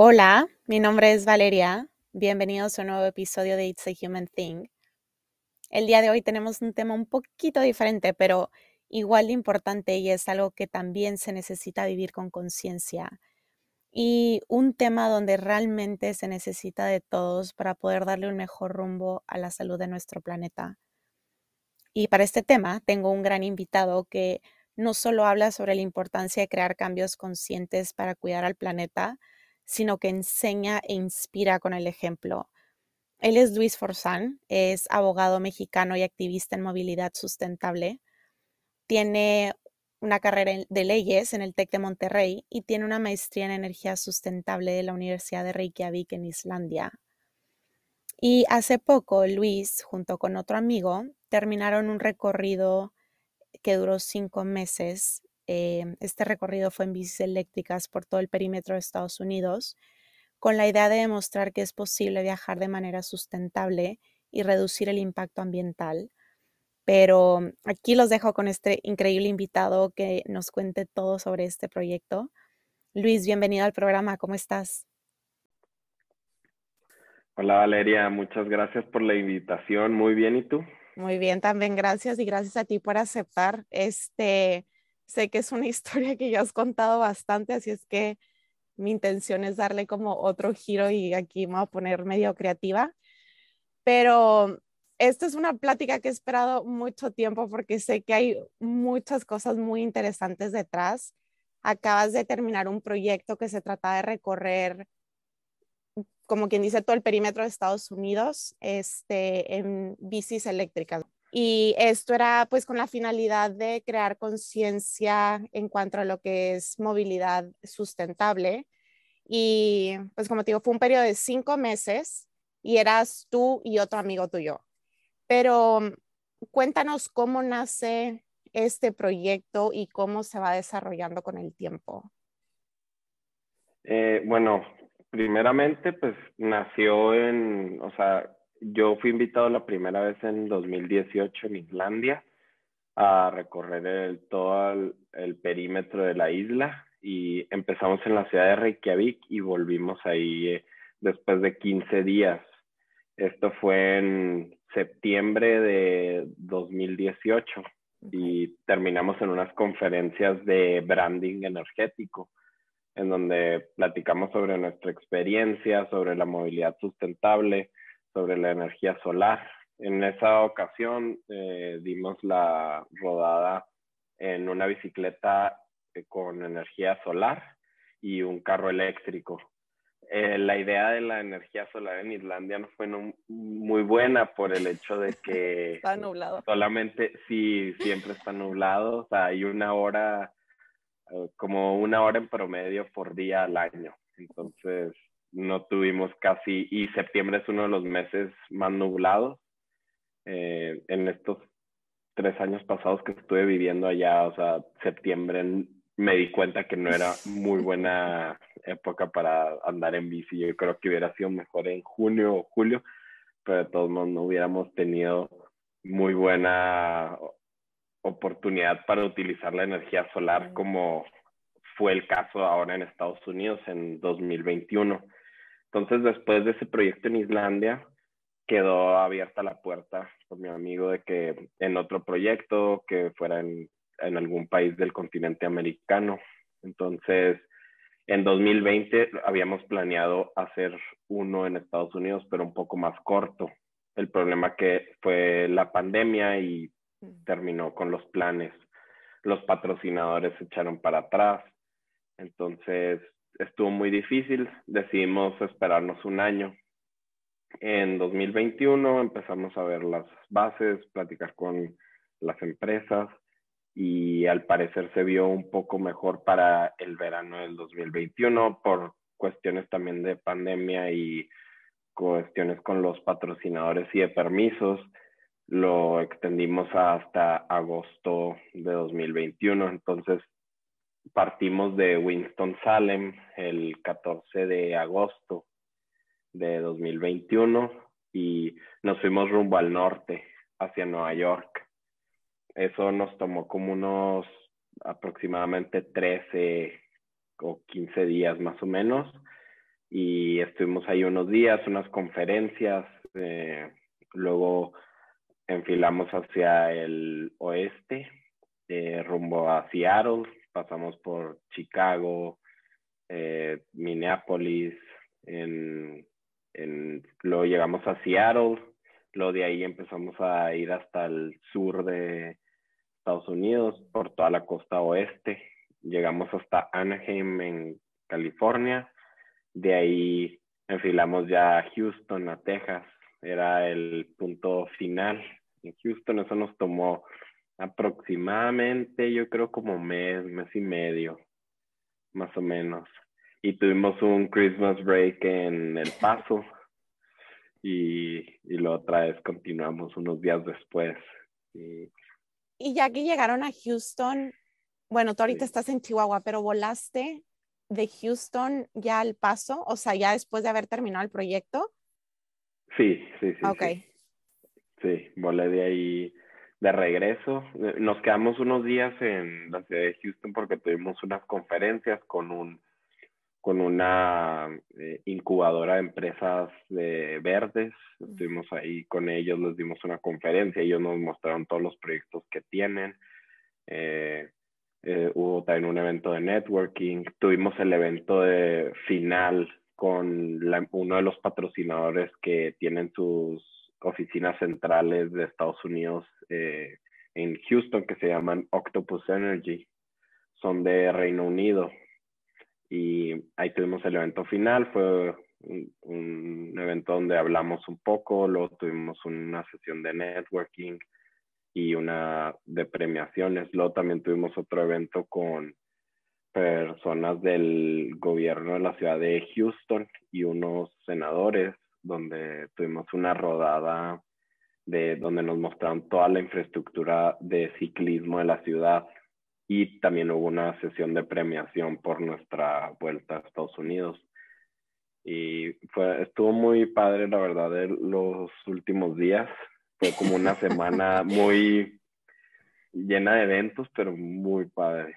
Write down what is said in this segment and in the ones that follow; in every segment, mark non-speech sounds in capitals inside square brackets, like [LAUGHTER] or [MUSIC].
Hola, mi nombre es Valeria. Bienvenidos a un nuevo episodio de It's a Human Thing. El día de hoy tenemos un tema un poquito diferente, pero igual de importante y es algo que también se necesita vivir con conciencia. Y un tema donde realmente se necesita de todos para poder darle un mejor rumbo a la salud de nuestro planeta. Y para este tema tengo un gran invitado que no solo habla sobre la importancia de crear cambios conscientes para cuidar al planeta, sino que enseña e inspira con el ejemplo. Él es Luis Forzán, es abogado mexicano y activista en movilidad sustentable. Tiene una carrera de leyes en el TEC de Monterrey y tiene una maestría en energía sustentable de la Universidad de Reykjavik en Islandia. Y hace poco Luis, junto con otro amigo, terminaron un recorrido que duró cinco meses Em, este recorrido fue en bicis eléctricas por todo el perímetro de Estados Unidos, con la idea de demostrar que es posible viajar de manera sustentable y reducir el impacto ambiental. Pero aquí los dejo con este increíble invitado que nos cuente todo sobre este proyecto. Luis, bienvenido al programa, ¿cómo estás? Hola Valeria, muchas gracias por la invitación. Muy bien, ¿y tú? Muy bien, también gracias y gracias a ti por aceptar este Sé que es una [LAUGHS] historia que ya has contado bastante, así es que mi intención es darle como otro giro y aquí me voy a poner medio creativa. Pero esta es una plática que he esperado mucho tiempo porque sé que hay muchas cosas muy interesantes detrás. Acabas de terminar un proyecto que se trata de recorrer, como quien dice, todo el perímetro de Estados Unidos este, en bicis eléctricas. Y esto era pues con la finalidad de crear conciencia en cuanto a lo que es movilidad sustentable. Y pues como te digo, fue un periodo de cinco meses y eras tú y otro amigo tuyo. Pero cuéntanos cómo nace este proyecto y cómo se va desarrollando con el tiempo. Eh, bueno, primeramente pues nació en, o sea, yo fui invitado la primera vez en 2018 en Islandia a recorrer todo el, perímetro de la isla y empezamos en la ciudad de Reykjavik y volvimos ahí eh, después de 15 días. Esto fue en septiembre de 2018 y terminamos en unas conferencias de branding energético en donde platicamos sobre nuestra experiencia, sobre la movilidad sustentable, sobre la energía solar. En esa ocasión eh, dimos la rodada en una bicicleta eh, con energía solar y un carro eléctrico. Eh, la idea de la energía solar en Islandia no fue muy buena por el hecho de que [LAUGHS] está nublado. Solamente, sí, siempre está nublado. O sea, hay una hora, como una hora en promedio por día al año. Entonces, no tuvimos casi, y septiembre es uno de los meses más nublados. Eh, en estos tres años pasados que estuve viviendo allá, o sea, septiembre me di cuenta que no era muy buena época para andar en bici. Yo creo que hubiera sido mejor en junio o julio, pero de todos modos no hubiéramos tenido muy buena oportunidad para utilizar la energía solar como fue el caso ahora en Estados Unidos en 2021. Entonces, después de ese proyecto en Islandia, quedó abierta la puerta por mi amigo de que en otro proyecto que fuera en, en algún país del continente americano. Entonces, en 2020 habíamos planeado hacer uno en Estados Unidos, pero un poco más corto. El problema que fue la pandemia y mm. terminó con los planes. Los patrocinadores se echaron para atrás. Entonces, estuvo muy difícil, decidimos esperarnos un año. En 2021 empezamos a ver las bases, platicar con las empresas y al parecer se vio un poco mejor para el verano del 2021 por cuestiones también de pandemia y cuestiones con los patrocinadores y de permisos. Lo extendimos hasta agosto de 2021. Entonces partimos de Winston-Salem el 14 de agosto de 2021 y nos fuimos rumbo al norte, hacia Nueva York. Eso nos tomó como unos aproximadamente 13 o 15 días más o menos. y estuvimos ahí unos días, unas conferencias, eh, luego enfilamos hacia el oeste, eh, rumbo a Seattle, pasamos por Chicago, eh, Minneapolis, en, luego llegamos a Seattle, luego de ahí empezamos a ir hasta el sur de Estados Unidos, por toda la costa oeste, llegamos hasta Anaheim en California, de ahí enfilamos ya a Houston, a Texas, era el punto final. En Houston. Eso nos tomó aproximadamente, yo creo como mes, mes y medio, más o menos. Y tuvimos un Christmas break en El Paso y, y la otra vez continuamos unos días después. Y, y ya que llegaron a Houston, bueno, tú ahorita estás en Chihuahua, pero volaste de Houston ya al paso, o sea, ya después de haber terminado el proyecto. Sí, sí, sí. Ok. Sí, sí volé de ahí de regreso. Nos quedamos unos días en la ciudad de Houston porque tuvimos unas conferencias con un con una eh, incubadora de empresas de verdes. Estuvimos ahí con ellos, les dimos una conferencia, ellos nos mostraron todos los proyectos que tienen. Eh, eh, hubo también un evento de networking, tuvimos el evento de final con uno de los patrocinadores que tienen sus oficinas centrales de Estados Unidos eh, en Houston que se llaman Octopus Energy, son de Reino Unido y ahí tuvimos el evento final, fue un, un evento donde hablamos un poco, luego tuvimos una sesión de networking, y una de premiaciones. Luego también tuvimos otro evento con personas del gobierno de la ciudad de Houston y unos senadores donde tuvimos una rodada de donde nos mostraron toda la infraestructura de ciclismo de la ciudad y también hubo una sesión de premiación por nuestra vuelta a Estados Unidos y fue estuvo muy padre la verdad de los últimos días fue como una [LAUGHS] semana muy llena de eventos, pero muy padre.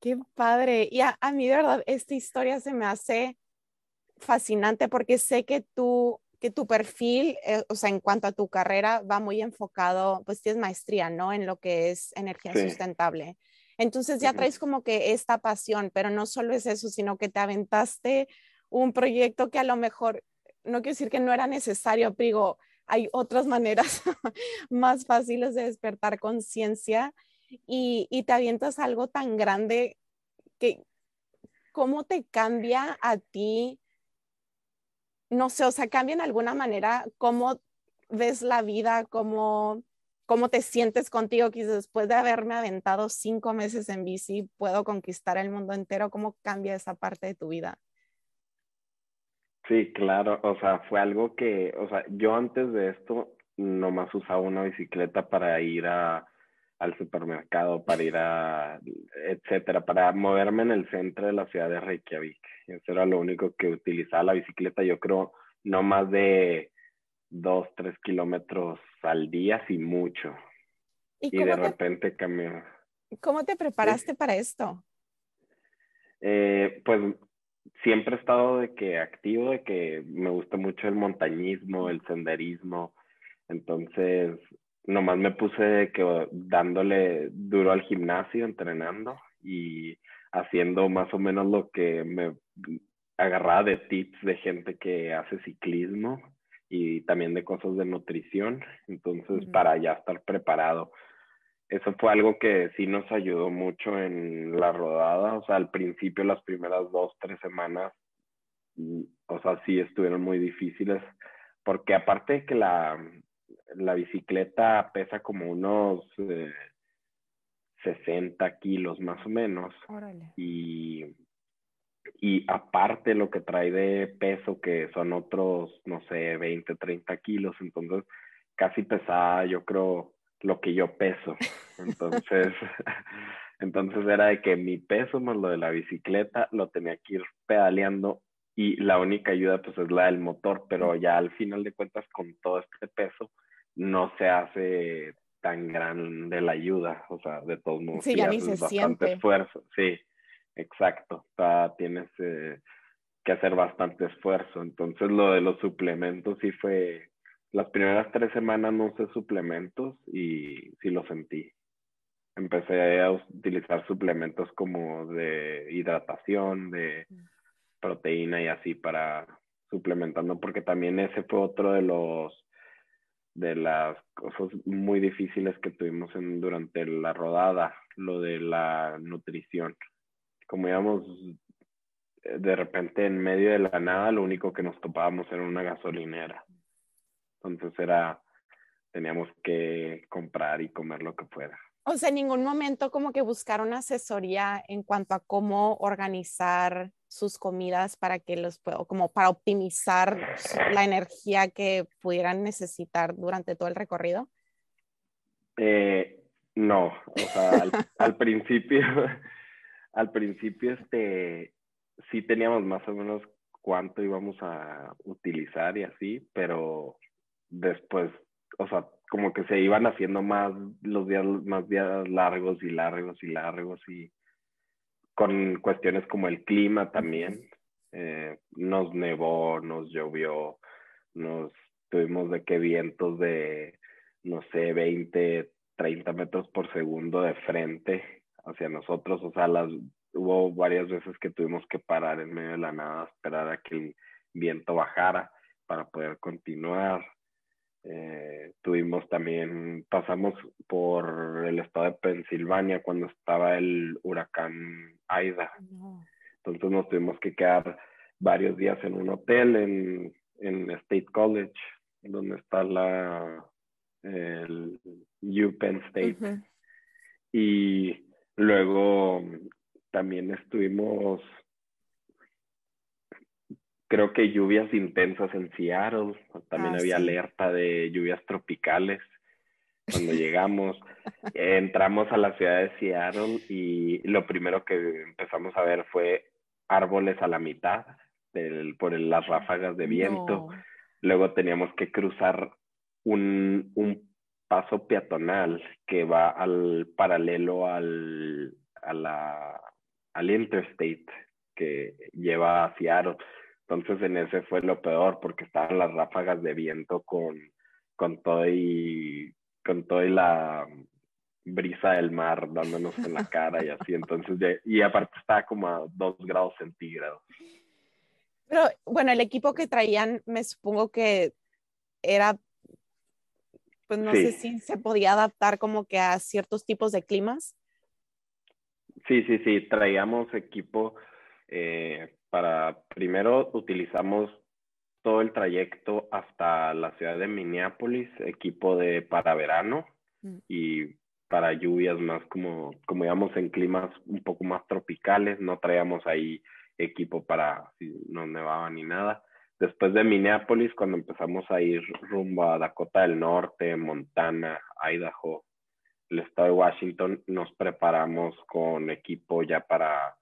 Qué padre. Y a, mí de verdad esta historia se me hace fascinante porque sé que tú que tu perfil, eh, o sea, en cuanto a tu carrera, va muy enfocado, pues tienes maestría, ¿no? En lo que es energía sustentable. Entonces ya traes como que esta pasión, pero no solo es eso, sino que te aventaste un proyecto que a lo mejor, no quiero decir que no era necesario, pero hay otras maneras [LAUGHS] más fáciles de despertar conciencia y, y, te avientas algo tan grande que cómo te cambia a ti, no sé, o sea, cambia en alguna manera cómo ves la vida, cómo, cómo te sientes contigo, que después de haberme aventado cinco meses en bici, puedo conquistar el mundo entero, cómo cambia esa parte de tu vida. Sí, claro, o sea, fue algo que, o sea, yo antes de esto nomás usaba una bicicleta para ir al supermercado, para ir a, etcétera, para moverme en el centro de la ciudad de Reykjavik. Eso era lo único que utilizaba la bicicleta, yo creo, no más de dos, tres kilómetros al día, sin mucho. Y, de repente cambió. ¿Cómo te preparaste para esto? Eh, pues siempre he estado de que activo, de que me gusta mucho el montañismo, el senderismo. Entonces, nomás me puse de que dándole duro al gimnasio, entrenando y haciendo más o menos lo que me agarraba de tips de gente que hace ciclismo y también de cosas de nutrición. Entonces, para ya estar preparado eso fue algo que sí nos ayudó mucho en la rodada. O sea, al principio, las primeras dos, tres semanas, mm, o sea, sí estuvieron muy difíciles, porque aparte de que la, la bicicleta pesa como unos 60 eh, kilos más o menos. Y, y aparte lo que trae de peso, que son otros, no sé, 20, 30 kilos, entonces casi pesaba, yo creo, lo que yo peso. [LAUGHS] Entonces, [LAUGHS] entonces era de que mi peso más lo de la bicicleta lo tenía que ir pedaleando y la única ayuda pues es la del motor, pero ya al final de cuentas con todo este peso no se hace tan grande la ayuda, o sea, de todos modos sí, ya ni se bastante esfuerzo, sí, exacto, tienes eh, que hacer bastante esfuerzo. Entonces lo de los suplementos sí fue, las primeras tres semanas no usé suplementos y sí lo sentí. Empecé a utilizar suplementos como de hidratación, de proteína y así para suplementando, porque también ese fue otro de los de las cosas muy difíciles que tuvimos durante la rodada, lo de la nutrición. Como íbamos eh, de repente en medio de la nada, lo único que nos topábamos era una gasolinera. Entonces era, teníamos que comprar y comer lo que fuera. O sea, en ningún momento como que buscaron asesoría en cuanto a cómo organizar sus comidas para que los como para optimizar la energía que pudieran necesitar durante todo el recorrido? Eh, no, o sea, al, [LAUGHS] principio, [LAUGHS] al principio, este, sí teníamos más o menos cuánto íbamos a utilizar y así, pero después, o sea, como que se iban haciendo más los días, más días largos y largos y largos y con cuestiones como el clima también. Eh, nos nevó, nos llovió, nos tuvimos de qué vientos de, no sé, 20, 30 metros por segundo de frente hacia nosotros. O sea, las, hubo varias veces que tuvimos que parar en medio de la nada, esperar a que el viento bajara para poder continuar. Eh, tuvimos también, pasamos por el estado de Pensilvania cuando estaba el huracán Aida. Entonces nos tuvimos que quedar varios días en un hotel en, en State College, donde está la el UPenn State. Y luego también estuvimos creo que lluvias intensas en Seattle, también ah, había alerta de lluvias tropicales cuando [LAUGHS] llegamos. entramos a la ciudad de Seattle y lo primero que empezamos a ver fue árboles a la mitad por las ráfagas de viento. Luego teníamos que cruzar un, un, paso peatonal que va al paralelo al, a la, al interstate que lleva a Seattle. Entonces en ese fue lo peor porque estaban las ráfagas de viento con, con todo y con todo y la brisa del mar dándonos en la cara y así. Entonces, y aparte estaba como a dos grados centígrados. Pero bueno, el equipo que traían, me supongo que era, pues no sé si se podía adaptar como que a ciertos tipos de climas. Sí, sí, sí, traíamos equipo eh, para, primero utilizamos todo el trayecto hasta la ciudad de Minneapolis, equipo de para verano mm. y para lluvias más como, como digamos en climas un poco más tropicales, no traíamos ahí equipo para si no nevaba ni nada. Después de Minneapolis, cuando empezamos a ir rumbo a Dakota del Norte, Montana, Idaho, el estado de Washington, nos preparamos con equipo ya para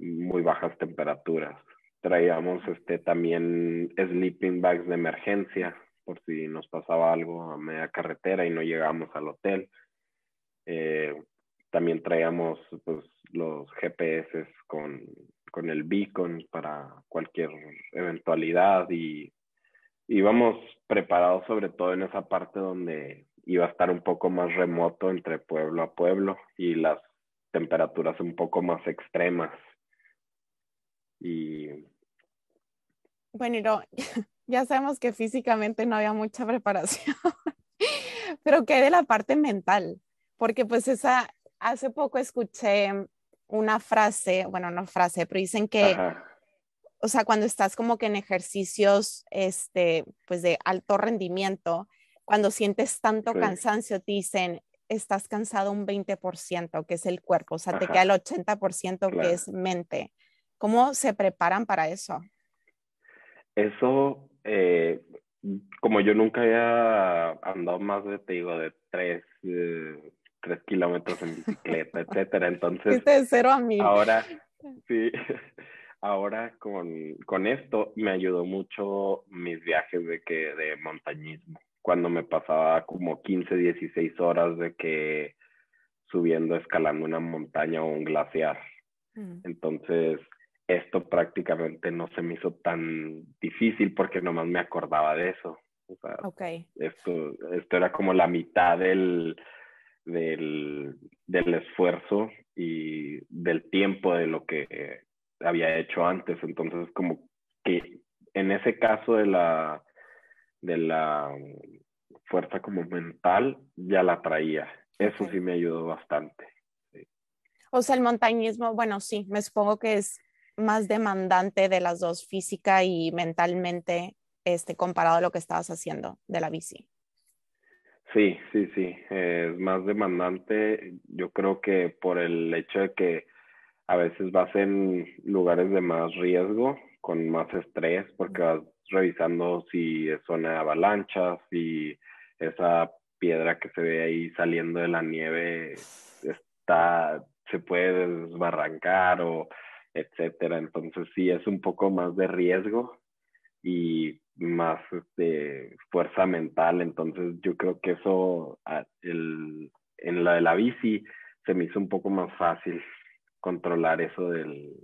muy bajas temperaturas. Traíamos este, también sleeping bags de emergencia por si nos pasaba algo a media carretera y no llegábamos al hotel. Eh, también traíamos pues, los GPS con, con el beacon para cualquier eventualidad y íbamos preparados sobre todo en esa parte donde iba a estar un poco más remoto entre pueblo a pueblo y las temperaturas un poco más extremas. Y... Bueno, [LAUGHS] ya sabemos que físicamente no había mucha [LAUGHS] preparación, pero ¿qué de la parte mental? Porque pues esa, hace poco escuché una frase, bueno, no frase, pero dicen que, o sea, cuando estás como que en ejercicios, este, pues de alto rendimiento, cuando sientes tanto cansancio, te dicen, estás cansado un 20%, que es el cuerpo, o sea, te queda el 80% que es mente. ¿Cómo se preparan para eso? Eso, eh, como yo nunca había andado más de, te digo, de tres, eh, tres kilómetros en bicicleta, [LAUGHS] etcétera, entonces... de cero a mí. Ahora, sí, [LAUGHS] ahora con, con esto me ayudó mucho mis viajes de que de montañismo, cuando me pasaba como 15, 16 horas de que subiendo, escalando una montaña o un glaciar. Mm. Entonces, esto prácticamente no se me hizo tan difícil porque nomás me acordaba de eso. O sea, esto, esto era como la mitad del, del, del, esfuerzo y del tiempo de lo que había hecho antes. Entonces, como que en ese caso de la, de la fuerza como mental, ya la traía. Eso sí me ayudó bastante. O sea, el montañismo, bueno, sí, me supongo que es más demandante de las dos, física y mentalmente, este, comparado a lo que estabas haciendo de la bici. Sí, sí, sí, es más demandante. Yo creo que por el hecho de que a veces vas en lugares de más riesgo, con más estrés, porque vas revisando si es zona de avalanchas, si esa piedra que se ve ahí saliendo de la nieve está, se puede desbarrancar o etcétera. Entonces sí es un poco más de riesgo y más este, fuerza mental. Entonces yo creo que eso el, en la de la bici se me hizo un poco más fácil controlar eso del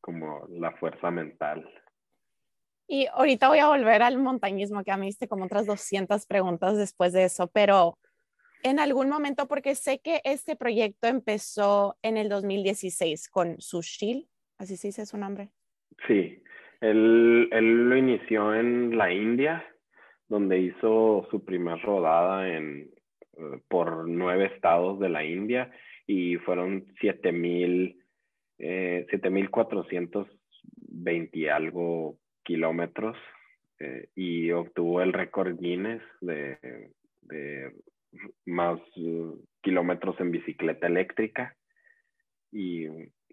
como la fuerza mental. Y ahorita voy a volver al montañismo, que a mí hice como otras 200 preguntas después de eso, pero en algún momento, porque sé que este proyecto empezó en el 2016 con Sushil, así se dice su nombre. Sí, él, lo inició en la India, donde hizo su primera rodada eh, por nueve estados de la India y fueron 7000, eh, 7420 y algo kilómetros eh, y obtuvo el récord Guinness de más uh, kilómetros en bicicleta eléctrica. Y,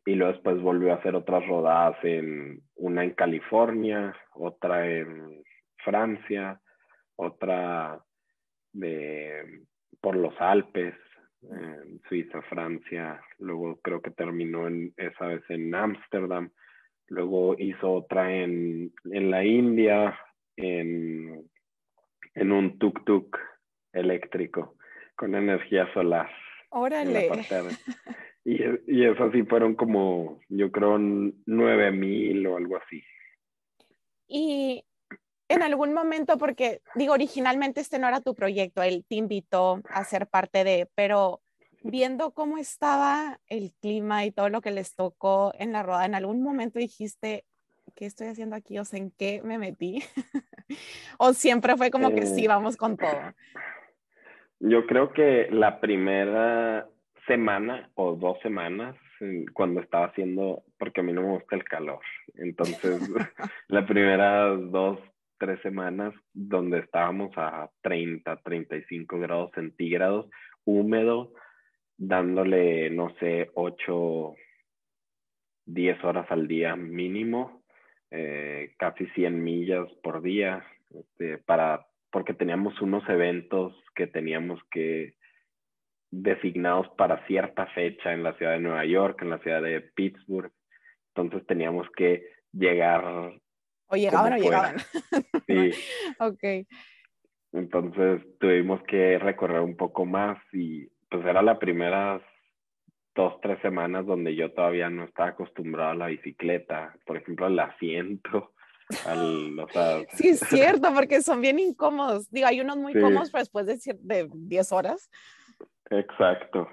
y, luego después volvió a hacer otras rodadas en una en California, otra en Francia, otra de por los Alpes, Suiza, Francia, luego creo que terminó en, esa vez en Ámsterdam, luego hizo otra en, en la India, en, en un tuk-tuk eléctrico con energía solar. Órale. [LAUGHS] Y, y eso sí fueron como, yo creo, nueve mil o algo así. Y en algún momento, porque digo, originalmente este no era tu proyecto, él te invitó a ser parte de, pero viendo cómo estaba el clima y todo lo que les tocó en la rueda, en algún momento dijiste, ¿qué estoy haciendo aquí? O sea, ¿en qué me metí? [LAUGHS] o siempre fue como que sí, eh, vamos con todo. Yo creo que la primera semana o dos semanas, cuando estaba haciendo, porque a mí no me gusta el calor, entonces [LAUGHS] [LAUGHS] las primeras dos, tres semanas donde estábamos a 30, 35 grados centígrados, húmedo, dándole, no sé, 8, 10 horas al día mínimo, eh, casi 100 millas por día, este, para porque teníamos unos eventos que teníamos que designados para cierta fecha en la ciudad de Nueva York, en la ciudad de Pittsburgh. Entonces teníamos que llegar. O llegaban o llegaban. [LAUGHS] Sí. [LAUGHS] ok. Entonces tuvimos que recorrer un poco más y pues era la primera dos, tres semanas donde yo todavía no estaba acostumbrado a la bicicleta. Por ejemplo, el asiento [LAUGHS] sí, es cierto, porque son bien incómodos. Digo, hay unos muy cómodos, pero después de, de 10 horas. Exacto.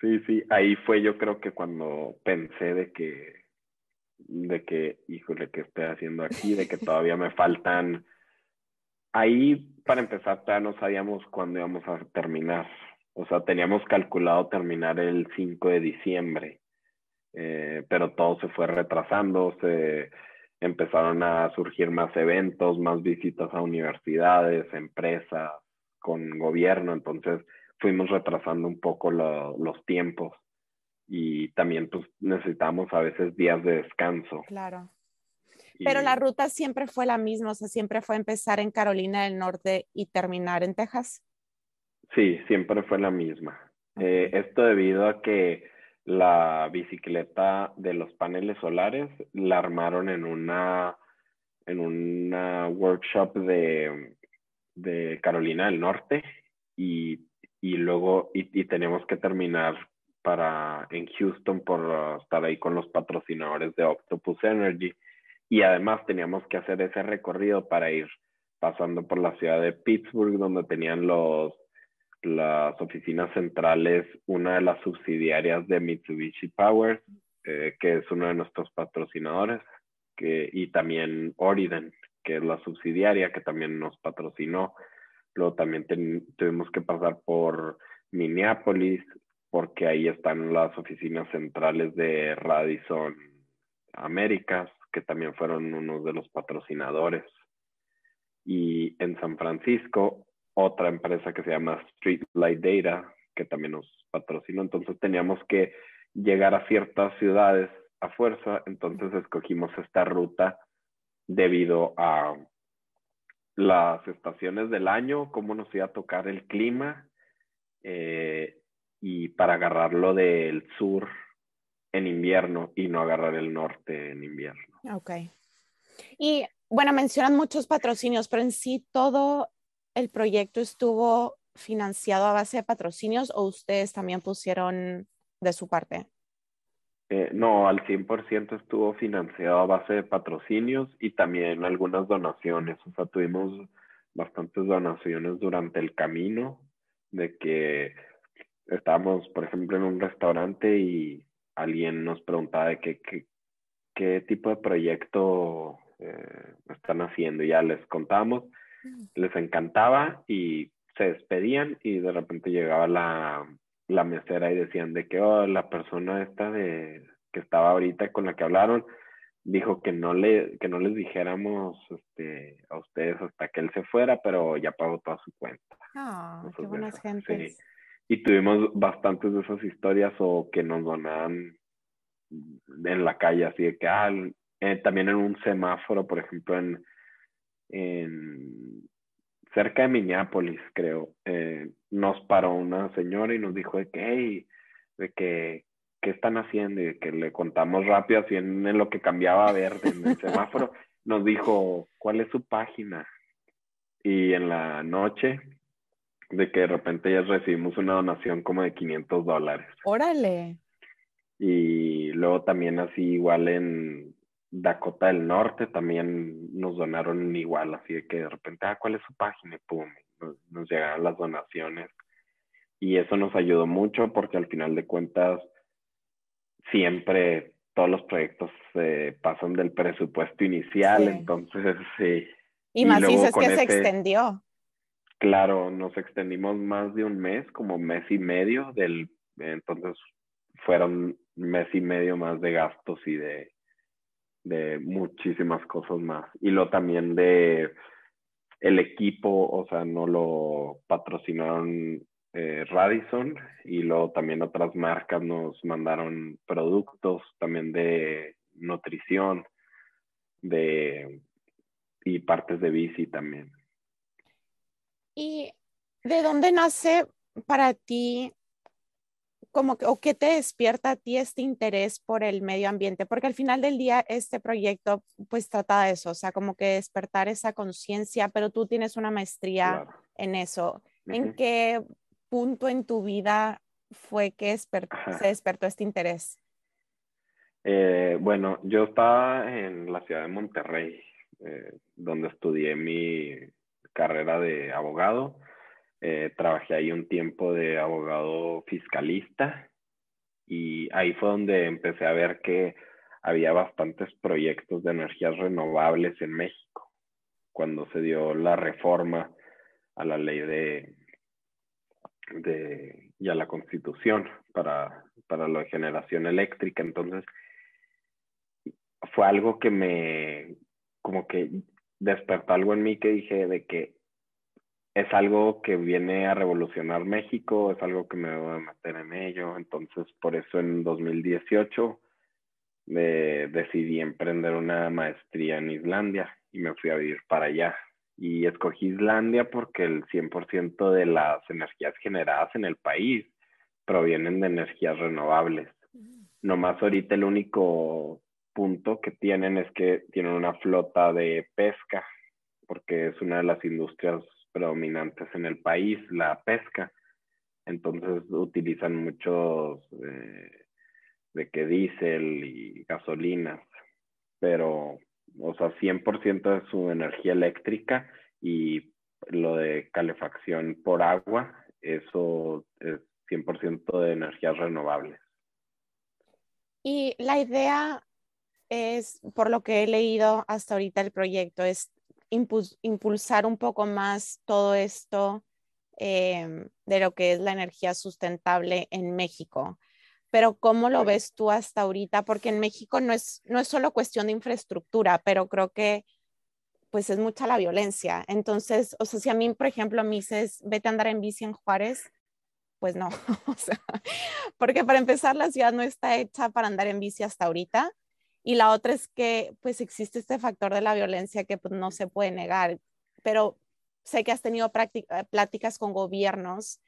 Sí, sí, ahí fue yo creo que cuando pensé de que, de que, híjole, ¿qué estoy haciendo aquí? De que [LAUGHS] todavía me faltan. Ahí, para empezar, ya no sabíamos cuándo íbamos a terminar. O sea, teníamos calculado terminar el 5 de diciembre, eh, pero todo se fue retrasando, se, empezaron a surgir más eventos, más visitas a universidades, empresas, con gobierno, entonces fuimos retrasando un poco los tiempos y también pues necesitamos a veces días de descanso. Claro. Pero la ruta siempre fue la misma, o sea, siempre fue empezar en Carolina del Norte y terminar en Texas. Sí, siempre fue la misma. Eh, esto debido a que la bicicleta de los paneles solares la armaron en una en workshop de, de Carolina del Norte y, y luego y, tenemos que terminar para en Houston por estar ahí con los patrocinadores de Octopus Energy. Y además teníamos que hacer ese recorrido para ir pasando por la ciudad de Pittsburgh donde tenían los las oficinas centrales, una de las subsidiarias de Mitsubishi Power, eh, que es uno de nuestros patrocinadores, y también Oriden, que es la subsidiaria que también nos patrocinó. Luego también tuvimos que pasar por Minneapolis, porque ahí están las oficinas centrales de Radisson Américas, que también fueron uno de los patrocinadores. Y en San Francisco, otra empresa que se llama Streetlight Data, que también nos patrocinó. Entonces teníamos que llegar a ciertas ciudades a fuerza, entonces escogimos esta ruta debido a las estaciones del año, cómo nos iba a tocar el clima eh, y para agarrarlo del sur en invierno y no agarrar el norte en invierno. Ok. Y bueno, mencionan muchos patrocinios, pero en sí todo el proyecto estuvo financiado a base de patrocinios o ustedes también pusieron de su parte? Eh, no, al 100% estuvo financiado a base de patrocinios y también algunas donaciones. O sea, tuvimos bastantes donaciones durante el camino de que estábamos, por ejemplo, en un restaurante y alguien nos preguntaba de qué, qué, tipo de proyecto eh, están haciendo ya les contamos. Les encantaba y se despedían y de repente llegaba la, la mesera y decían de que oh, la persona esta de que estaba ahorita con la que hablaron dijo que no le que no les dijéramos este, a ustedes hasta que él se fuera, pero ya pagó toda su cuenta. Ah, qué buenas gentes y tuvimos bastantes de esas historias o que nos donaban en la calle, así de que, ah, eh, también en un semáforo, por ejemplo, en, en cerca de Minneapolis, creo, eh, nos paró una señora y nos dijo de que, hey, de que, ¿qué están haciendo? Y que le contamos rápido, así en, en lo que cambiaba a verde en el semáforo, [LAUGHS] nos dijo, ¿cuál es su página? Y en la noche de que de repente ya recibimos una donación como de 500 dólares. Órale. Y luego también así igual en Dakota del Norte también nos donaron igual, así de que de repente, ah, ¿cuál es su página? Y pum, nos, llegaron las donaciones. Y eso nos ayudó mucho porque al final de cuentas siempre todos los proyectos se pasan del presupuesto inicial, entonces [LAUGHS] sí. Y, más dices que se extendió. Claro, nos extendimos más de un mes, como mes y medio del, entonces fueron mes y medio más de gastos y de, de muchísimas cosas más. Y lo también de el equipo, o sea, no lo patrocinaron eh, Radisson y luego también otras marcas nos mandaron productos también de nutrición de y partes de bici también. ¿Y de dónde nace para ti, como que, o qué te despierta a ti este interés por el medio ambiente? Porque al final del día este proyecto pues trata de eso, o sea, como que despertar esa conciencia, pero tú tienes una maestría en eso. ¿En qué punto en tu vida fue que se despertó este interés? Eh, bueno, yo estaba en la ciudad de Monterrey, eh, donde estudié mi carrera de abogado. Eh, trabajé ahí un tiempo de abogado fiscalista y ahí fue donde empecé a ver que había bastantes proyectos de energías renovables en México, cuando se dio la reforma a la ley de, de y a la constitución para, para la generación eléctrica. Entonces, fue algo que me, como que despertó algo en mí que dije de que es algo que viene a revolucionar México, es algo que me voy a meter en ello. Entonces, por eso en 2018 me decidí emprender una maestría en Islandia y me fui a vivir para allá. Y escogí Islandia porque el 100% de las energías generadas en el país provienen de energías renovables. Nomás ahorita el único punto que tienen es que tienen una flota de pesca, porque es una de las industrias predominantes en el país, la pesca. entonces utilizan muchos eh, de que diésel y gasolinas, pero, o sea, 100% de su energía eléctrica y lo de calefacción por agua, eso es 100% de energías renovables. Y la idea es, por lo que he leído hasta ahorita el proyecto, es impulsar un poco más todo esto em, de lo que es la energía sustentable en México. Pero ¿cómo lo ves tú hasta ahorita? Porque en México no es, no es solo cuestión de infraestructura, pero creo que pues es mucha la violencia. Entonces, o sea, si a mí, por ejemplo, me dices, vete a andar en bici en Juárez, pues no, [LAUGHS] o sea, porque para empezar la ciudad no está hecha para andar en bici hasta ahorita. Y la otra es que pues existe este factor de la violencia que pues, no se puede negar, pero sé que has tenido eh, pláticas con gobiernos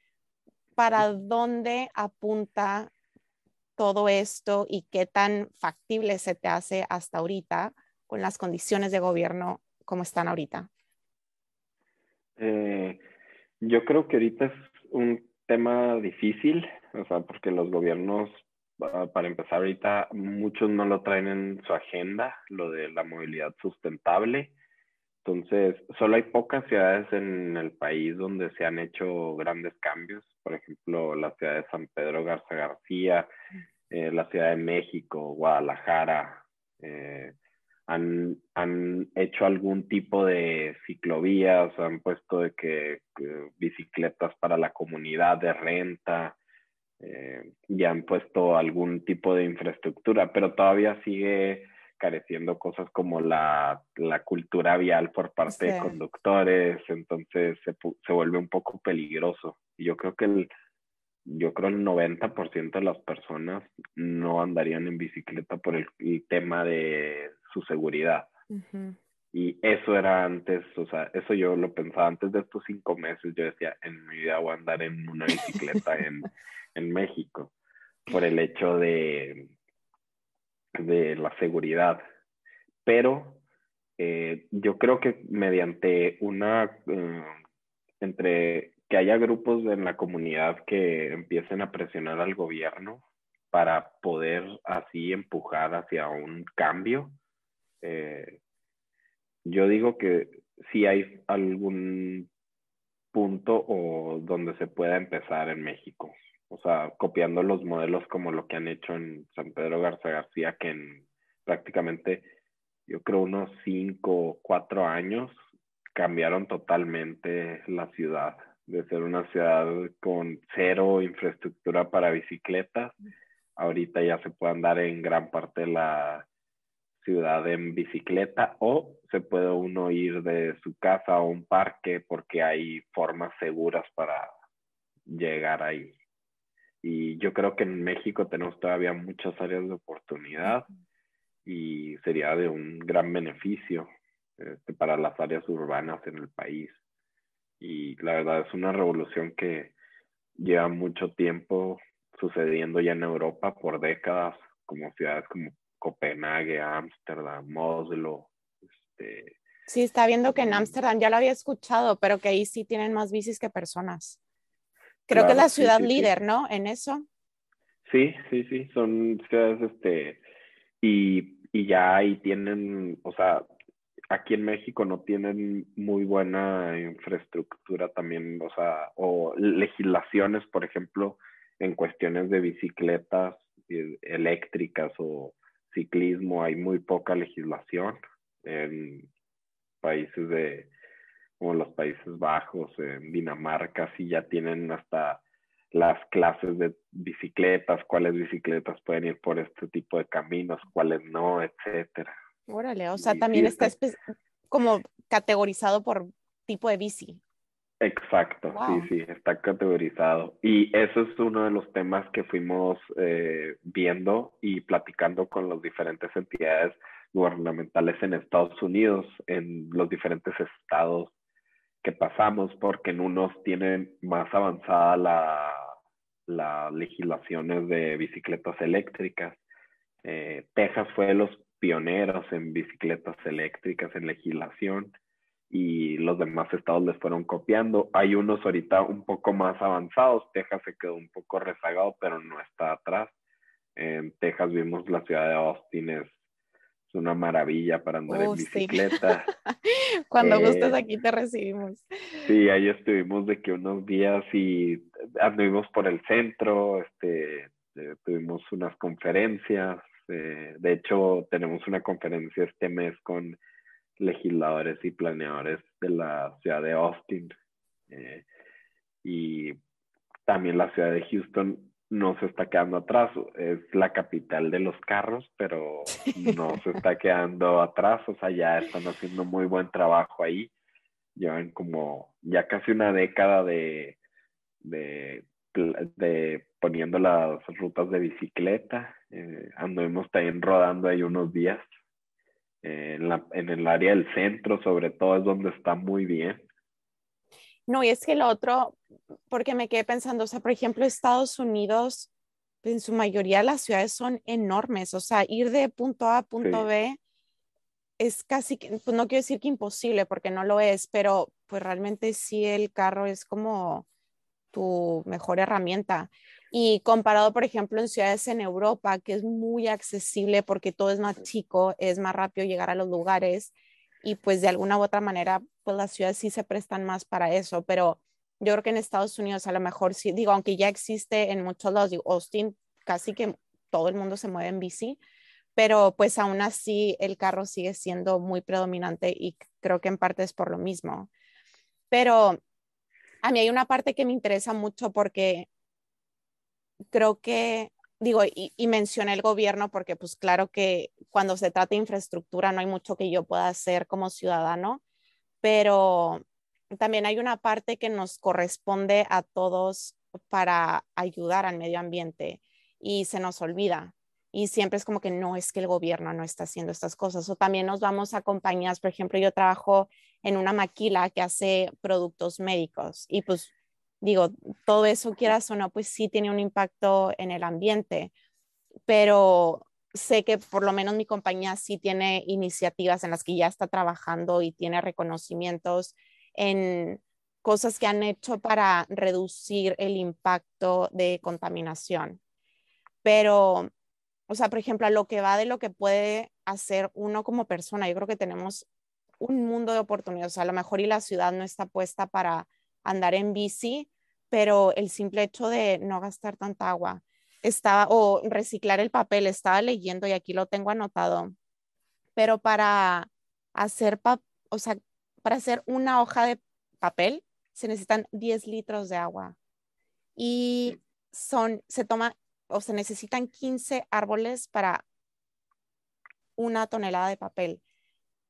para dónde apunta todo esto y qué tan factible se te hace hasta ahorita con las condiciones de gobierno como están ahorita. Eh, yo creo que ahorita es un tema difícil, o sea, porque los gobiernos, para empezar ahorita, muchos no lo traen en su agenda, lo de la movilidad sustentable. Entonces, solo hay pocas ciudades en el país donde se han hecho grandes cambios. Por ejemplo, la ciudad de San Pedro Garza García, eh, la Ciudad de México, Guadalajara, eh, han, han, hecho algún tipo de ciclovías, han puesto de que, bicicletas para la comunidad de renta, eh, y han puesto algún tipo de infraestructura, pero todavía sigue careciendo cosas como la, la cultura vial por parte de conductores, entonces se, se, vuelve un poco peligroso. Yo creo que el, yo creo el 90% de las personas no andarían en bicicleta por el, tema de su seguridad. Y eso era antes, o sea, eso yo lo pensaba antes de estos cinco meses, yo decía, en mi vida voy a andar en una bicicleta en, [LAUGHS] en México, por el hecho de, de la seguridad. Pero eh, yo creo que mediante una, eh, entre que haya grupos en la comunidad que empiecen a presionar al gobierno para poder así empujar hacia un cambio. Eh, yo digo que si hay algún punto o donde se pueda empezar en México. O sea, copiando los modelos como lo que han hecho en San Pedro Garza García, que en prácticamente, yo creo, unos cinco o cuatro años cambiaron totalmente la ciudad de ser una ciudad con cero infraestructura para bicicletas. Ahorita ya se puede andar en gran parte de la ciudad en bicicleta o se puede uno ir de su casa a un parque porque hay formas seguras para llegar ahí. Y yo creo que en México tenemos todavía muchas áreas de oportunidad y sería de un gran beneficio este, para las áreas urbanas en el país y la verdad es una revolución que lleva mucho tiempo sucediendo ya en Europa por décadas, como ciudades como Copenhague, Ámsterdam, Oslo. Este, sí, está viendo que en Ámsterdam ya lo había escuchado, pero que ahí sí tienen más bicis que personas. Creo que es la ciudad líder, ¿no? En eso. Sí, sí, sí, son ciudades, este, y, y ya ahí tienen, o sea, aquí en México no tienen muy buena infraestructura también, o sea, o legislaciones, por ejemplo, en cuestiones de bicicletas eh, eléctricas o ciclismo, hay muy poca legislación en países de como los Países Bajos, en Dinamarca, sí ya tienen hasta las clases de bicicletas, cuáles bicicletas pueden ir por este tipo de caminos, cuáles no, etcétera. Órale, o sea, también está como categorizado por tipo de bici. Exacto, sí, sí, está categorizado. Y eso es uno de los temas que fuimos eh, viendo y platicando con las diferentes entidades gubernamentales en Estados Unidos, en los diferentes estados que pasamos, porque en unos tienen más avanzada la, la legislaciones de bicicletas eléctricas. Eh, Texas fue de los pioneros en bicicletas eléctricas, en legislación, y los demás estados les fueron copiando. Hay unos ahorita un poco más avanzados. Texas se quedó un poco rezagado, pero no está atrás. En Texas vimos la ciudad de Austin, es, una maravilla para andar en bicicleta. [LAUGHS] Cuando gustes eh, aquí te recibimos. Sí, ahí estuvimos de que unos días y anduvimos por el centro, este, eh, tuvimos unas conferencias. Eh, de hecho, tenemos una conferencia este mes con legisladores y planeadores de la ciudad de Austin. y también la ciudad de Houston no se está quedando atrás. Es la capital de los carros, pero [LAUGHS] no se está quedando atrás. O sea, ya están haciendo muy buen trabajo ahí. Llevan como ya casi una década de, de, poniendo las rutas de bicicleta. Eh, anduvimos también rodando ahí unos días. Eh, en, la, en el área del centro, sobre todo, es donde está muy bien. No, y es que lo otro, porque me quedé pensando, o sea, por ejemplo, Estados Unidos, en su mayoría las ciudades son enormes, o sea, ir de punto A a punto B es casi, pues no quiero decir que imposible, porque no lo es, pero pues realmente sí el carro es como tu mejor herramienta. Y comparado, por ejemplo, en ciudades en Europa, que es muy accesible porque todo es más chico, es más rápido llegar a los lugares y pues de alguna u otra manera pues las ciudades sí se prestan más para eso, pero yo creo que en Estados Unidos a lo mejor sí, digo, aunque ya existe en muchos lados, digo, Austin casi que todo el mundo se mueve en bici, pero pues aún así el carro sigue siendo muy predominante y creo que en parte es por lo mismo. Pero a mí hay una parte que me interesa mucho porque creo que, digo, y, y mencioné el gobierno porque pues claro que cuando se trata de infraestructura no hay mucho que yo pueda hacer como ciudadano, pero también hay una parte que nos corresponde a todos para ayudar al medio ambiente y se nos olvida. Y siempre es como que no es que el gobierno no está haciendo estas cosas. O también nos vamos a compañías, por ejemplo, yo trabajo en una maquila que hace productos médicos y pues digo, todo eso quieras o no, pues sí tiene un impacto en el ambiente, pero sé que por lo menos mi compañía sí tiene iniciativas en las que ya está trabajando y tiene reconocimientos en cosas que han hecho para reducir el impacto de contaminación. Pero, o sea, por ejemplo, a lo que va de lo que puede hacer uno como persona, yo creo que tenemos un mundo de oportunidades. O sea, a lo mejor y la ciudad no está puesta para andar en bici, pero el simple hecho de no gastar tanta agua, estaba, o reciclar el papel, estaba leyendo y aquí lo tengo anotado, pero para hacer, o sea, para hacer una hoja de papel se necesitan 10 litros de agua. Y son, se toma, o se necesitan 15 árboles para una tonelada de papel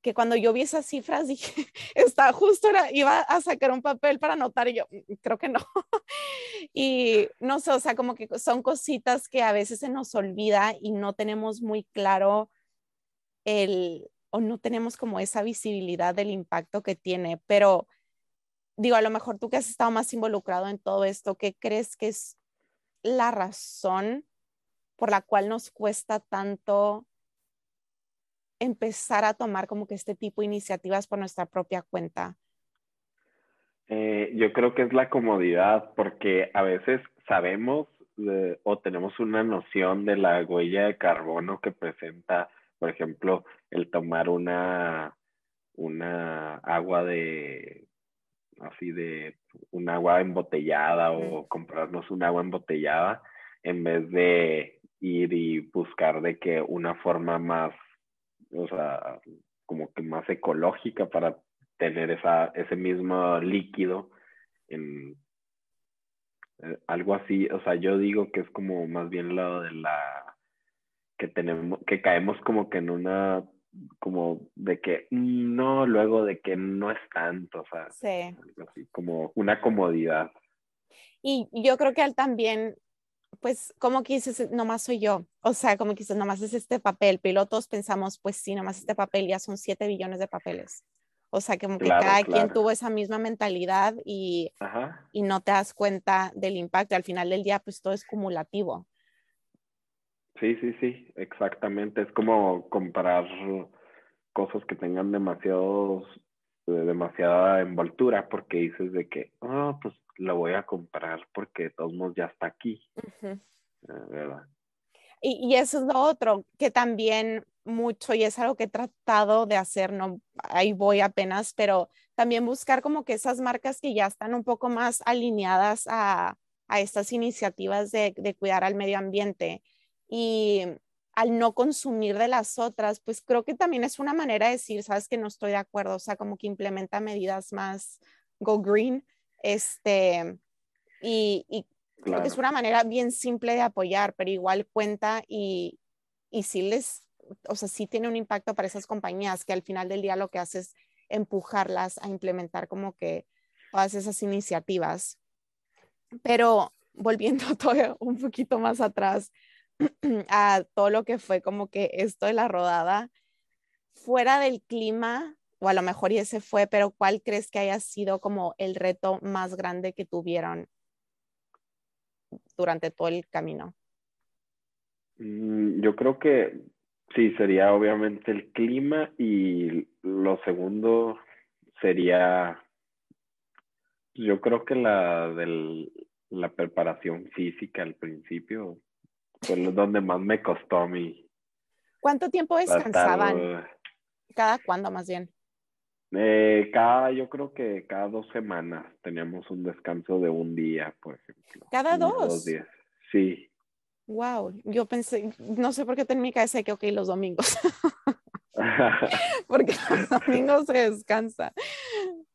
que cuando yo vi esas cifras dije, [LAUGHS] está justo, era, iba a sacar un papel para anotar y yo, mm, creo que no. [LAUGHS] y no sé, o sea, como que son cositas que a veces se nos olvida y no tenemos muy claro el, o no tenemos como esa visibilidad del impacto que tiene, pero digo, a lo mejor tú que has estado más involucrado en todo esto, ¿qué crees que es la razón por la cual nos cuesta tanto empezar a tomar como que este tipo de iniciativas por nuestra propia cuenta? Eh, yo creo que es la comodidad, porque a veces sabemos o tenemos una noción de la huella de carbono que presenta, por ejemplo, el tomar una, una agua de, así de, un agua embotellada o comprarnos un agua embotellada en vez de ir y buscar de que una forma más o sea, como que más ecológica para tener esa, ese mismo líquido en eh, algo así, o sea, yo digo que es como más bien lo de la que tenemos, que caemos como que en una, como de que mm, no, luego de que no es tanto, o sea, así, como una comodidad. Y yo creo que él también pues, como que dices, nomás soy yo? O sea, como que dices, nomás es este papel. Pilotos pensamos, pues sí, nomás este papel, ya son 7 billones de papeles. O sea, como que cada quien tuvo esa misma mentalidad y, y no te das cuenta del impacto. Al final del día, pues todo es cumulativo. Sí, sí, sí, exactamente. Es como comparar cosas que tengan demasiados demasiada envoltura porque dices de que, oh, pues lo voy a comprar porque de todos modos ya está aquí. ¿verdad? Y, y, eso es lo otro, que también mucho, y es algo que he tratado de hacer, no, ahí voy apenas, pero también buscar como que esas marcas que ya están un poco más alineadas a, a estas iniciativas de, de cuidar al medio ambiente. Y al no consumir de las otras, pues creo que también es una manera de decir, sabes que no estoy de acuerdo, o sea, como que implementa medidas más go green, este, y, y creo que es una manera bien simple de apoyar, pero igual cuenta y, y sí les, o sea, sí tiene un impacto para esas compañías que al final del día lo que hace es empujarlas a implementar como que todas esas iniciativas. Pero volviendo [LAUGHS] todo un poquito más atrás, [CLEARS THROAT] a todo lo que fue como que esto de la rodada, fuera del clima, o a lo mejor y ese fue, pero ¿cuál crees que haya sido como el reto más grande que tuvieron durante todo el camino? Mm, yo creo que sí, sería obviamente el clima y lo segundo sería, yo creo que la del, la preparación física al principio fue donde más me costó a mí. ¿Cuánto tiempo descansaban? ¿Cada cuándo más bien? Eh, cada, yo creo que cada dos semanas teníamos un descanso de un día, por ejemplo. ¿Cada dos? días, sí. Wow, yo pensé, no sé por qué tenía mi cabeza que, ok, los domingos. [LAUGHS] [LAUGHS] Porque los domingos se descansa.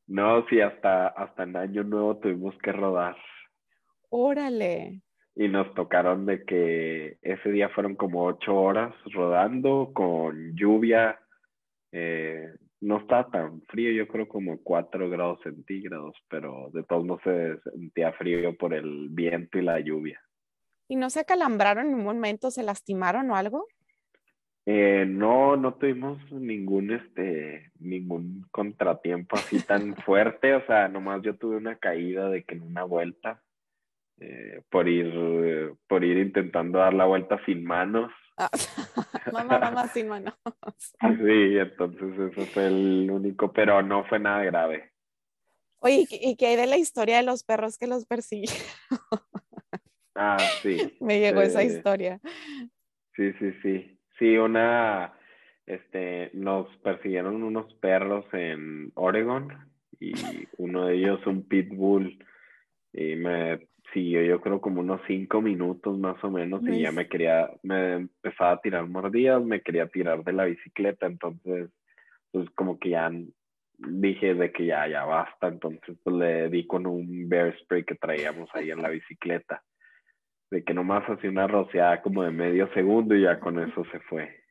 No, sí, hasta, hasta en Año Nuevo tuvimos que rodar. Órale y nos tocaron de que ese día fueron como ocho horas rodando con lluvia. Eh, no está tan frío, yo creo como cuatro grados centígrados, pero de todos modos se sentía frío por el viento y la lluvia. ¿Y no se acalambraron en un momento, se lastimaron o algo? Eh, no, no tuvimos ningún, este, ningún contratiempo así tan [LAUGHS] fuerte, o sea, nomás yo tuve una caída de que en una vuelta, eh, por, ir, por ir intentando dar la vuelta sin manos. Ah, [LAUGHS] mamá, mamá, sin manos. [LAUGHS] sí, entonces eso fue el único, pero no fue nada grave. Oye, ¿y qué hay de la historia de los perros que los persiguieron? [LAUGHS] ah, sí. Me llegó esa historia. Sí, sí, sí. Sí, una, este, nos persiguieron unos perros en Oregon y uno de ellos un pitbull y me Sí, yo creo como unos cinco minutos más o menos y ya me quería, me empezaba a tirar mordidas, me quería tirar de la bicicleta, entonces, pues como que ya dije de que ya, ya basta, entonces pues le di con un bear spray que traíamos ahí en la [LAUGHS] bicicleta, de que nomás hacía una rociada como de medio segundo y ya con eso se fue.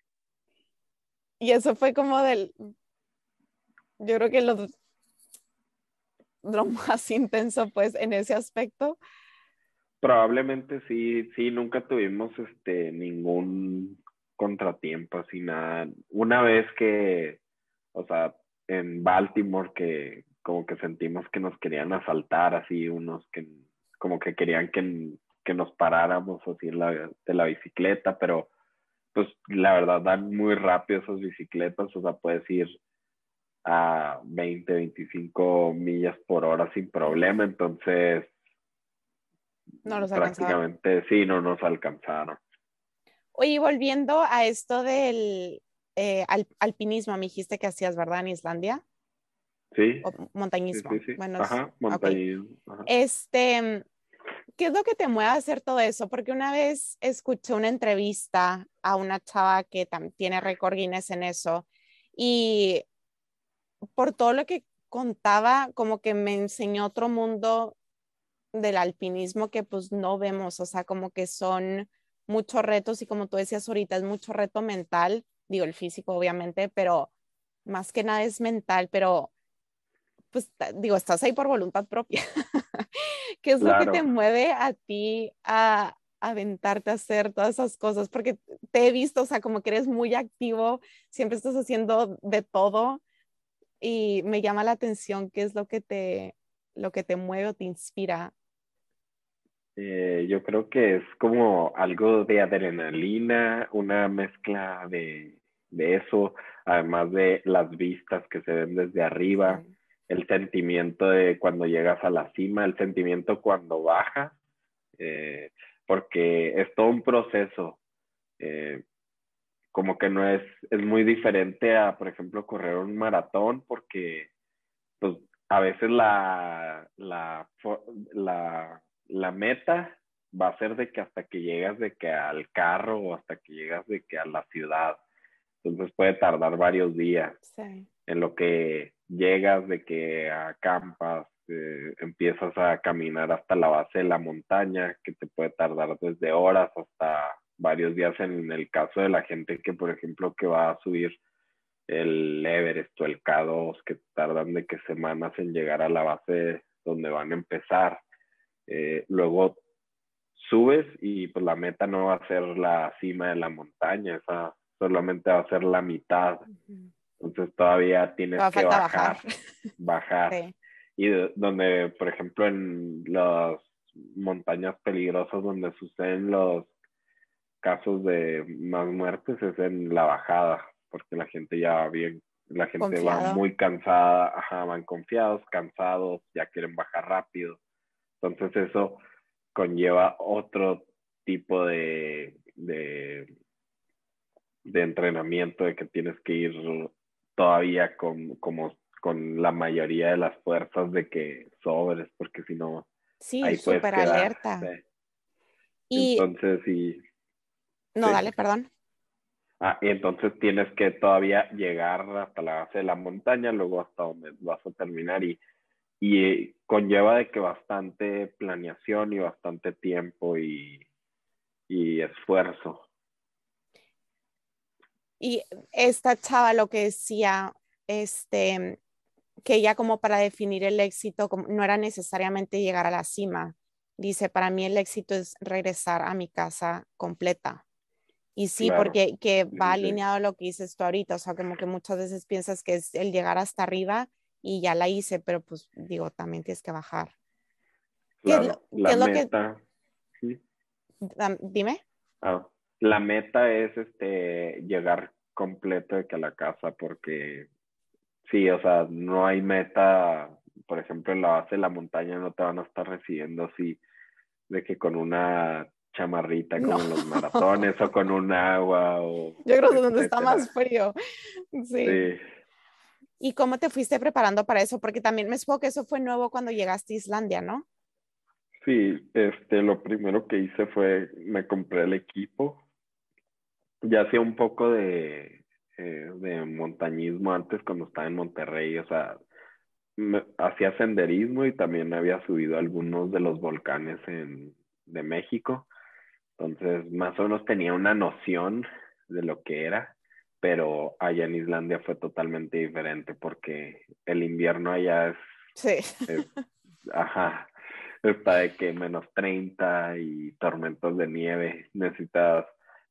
Y eso fue como del, yo creo que lo, lo más intenso pues en ese aspecto Probablemente sí, sí, nunca tuvimos este ningún contratiempo así nada. Una vez que, o sea, en Baltimore que como que sentimos que nos querían asaltar así unos que como que querían que, que nos paráramos así la, de la bicicleta, pero pues la verdad dan muy rápido esas bicicletas, o sea, puedes ir a 20, 25 millas por hora sin problema, entonces no los Prácticamente sí, no nos alcanzaron. Oye, volviendo a esto del eh, alpinismo, me dijiste que hacías, ¿verdad? En Islandia. Sí. O montañismo. Bueno, Ajá, montañismo. Este, ¿qué es lo que te mueve a hacer todo eso? Porque una vez escuché una entrevista a una chava que tiene récord Guinness en eso y por todo lo que contaba, como que me enseñó otro mundo del alpinismo que pues no vemos, o sea, como que son muchos retos y como tú decías ahorita, es mucho reto mental, digo el físico obviamente, pero más que nada es mental, pero pues digo, estás ahí por voluntad propia. [LAUGHS] ¿Qué es lo que te mueve a ti a aventarte a hacer todas esas cosas? Porque te he visto, o sea, como que eres muy activo, siempre estás haciendo de todo y me llama la atención qué es lo que te, lo que te mueve o te inspira eh, yo creo que es como algo de adrenalina, una mezcla de de eso, además de las vistas que se ven desde arriba, el sentimiento de cuando llegas a la cima, el sentimiento cuando bajas, eh, porque es todo un proceso. Eh, como que no es, es muy diferente a, por ejemplo, correr un maratón, porque pues a veces la, la, la, la meta va a ser de que hasta que llegas de que al carro o hasta que llegas de que a la ciudad. Entonces puede tardar varios días en lo que llegas de que acampas, eh, empiezas a caminar hasta la base de la montaña, que te puede tardar desde horas hasta varios días en el caso de la gente que, por ejemplo, que va a subir el Everest o el K2, que tardan de que semanas en llegar a la base donde van a empezar. Eh, luego subes y pues la meta no va a ser la cima de la montaña, esa solamente va a ser la mitad. Entonces todavía tienes que bajar, bajar. Y donde, por ejemplo, en las montañas peligrosas donde suceden los casos de más muertes es en la bajada, porque la gente ya va bien, la gente va muy cansada, ajá, van confiados, cansados, ya quieren bajar rápido. Entonces eso conlleva otro tipo de, de, de entrenamiento, de que tienes que ir todavía con, como, con la mayoría de las fuerzas de que sobres, porque si no... Sí, súper alerta. Y... Entonces, sí. No, dale, perdón. Ah, y entonces tienes que todavía llegar hasta la base de la montaña, luego hasta donde vas a terminar y y conlleva de que bastante planeación y bastante tiempo y, y esfuerzo. Y esta chava lo que decía, este, que ella como para definir el éxito no era necesariamente llegar a la cima. Dice, para mí el éxito es regresar a mi casa completa. Y sí, porque que va alineado a lo que dices tú ahorita, o sea, como que muchas veces piensas que es el llegar hasta arriba y ya la hice, pero pues digo, también tienes que bajar. ¿Qué, es lo, meta, que... Dime. Ah, la meta es este llegar completo de que a la casa porque sí, o sea, no hay meta, por ejemplo, en la base de la montaña no te van a estar recibiendo así de que con una chamarrita como en los maratones o con un agua o [LAUGHS] yo creo que donde está más frío sí. sí. ¿Y cómo te fuiste preparando para eso? Porque también me supongo que eso fue nuevo cuando llegaste a Islandia, ¿no? Sí, este, lo primero que hice fue, me compré el equipo. Ya hacía un poco de, eh, de montañismo antes cuando estaba en Monterrey, o sea, hacía senderismo y también había subido algunos de los volcanes en, de México. Entonces, más o menos tenía una noción de lo que era pero allá en Islandia fue totalmente diferente porque el invierno allá es, sí. [LAUGHS] ajá, está de que menos 30 y tormentos de nieve, necesitas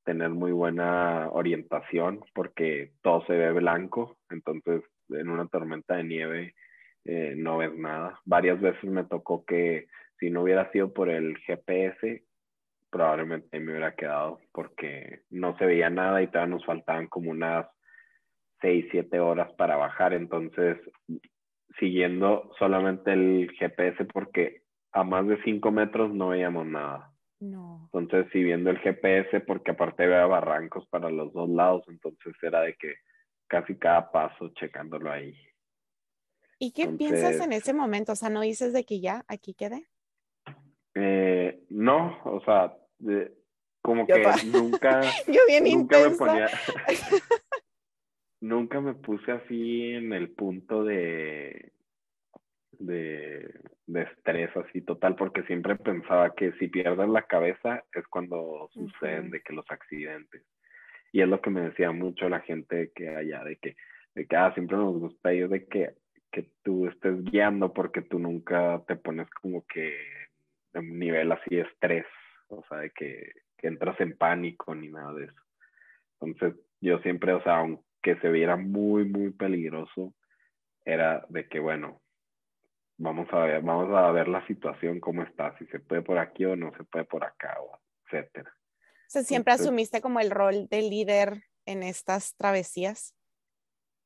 tener muy buena orientación porque todo se ve blanco, entonces en una tormenta de nieve eh, no ves nada. Varias veces me tocó que si no hubiera sido por el GPS, probablemente me hubiera quedado porque no se veía nada y todavía nos faltaban como unas 6, 7 horas para bajar. Entonces, siguiendo solamente el GPS porque a más de 5 metros no veíamos nada. No. Entonces, siguiendo el GPS porque aparte había barrancos para los dos lados, entonces era de que casi cada paso checándolo ahí. ¿Y qué piensas en ese momento? O sea, ¿no dices de que ya aquí quedé? Eh, no, o sea, como que nunca, [LAUGHS] Yo bien nunca me ponía, [LAUGHS] nunca me puse así en el punto de, de, de estrés así total, porque siempre pensaba que si pierdes la cabeza es cuando suceden de que los accidentes. Y es lo que me decía mucho la gente que allá, de que, de que ah, siempre nos gusta ellos de que, que tú estés guiando porque tú nunca te pones como que en un nivel así de estrés o sea, de que, entras en pánico ni nada de eso. Entonces, yo siempre, o sea, aunque se viera muy, muy peligroso, era de que, bueno, vamos a ver, vamos a ver la situación, cómo está, si se puede por aquí o no se puede por acá, o etcétera. O sea, siempre asumiste como el rol de líder en estas travesías?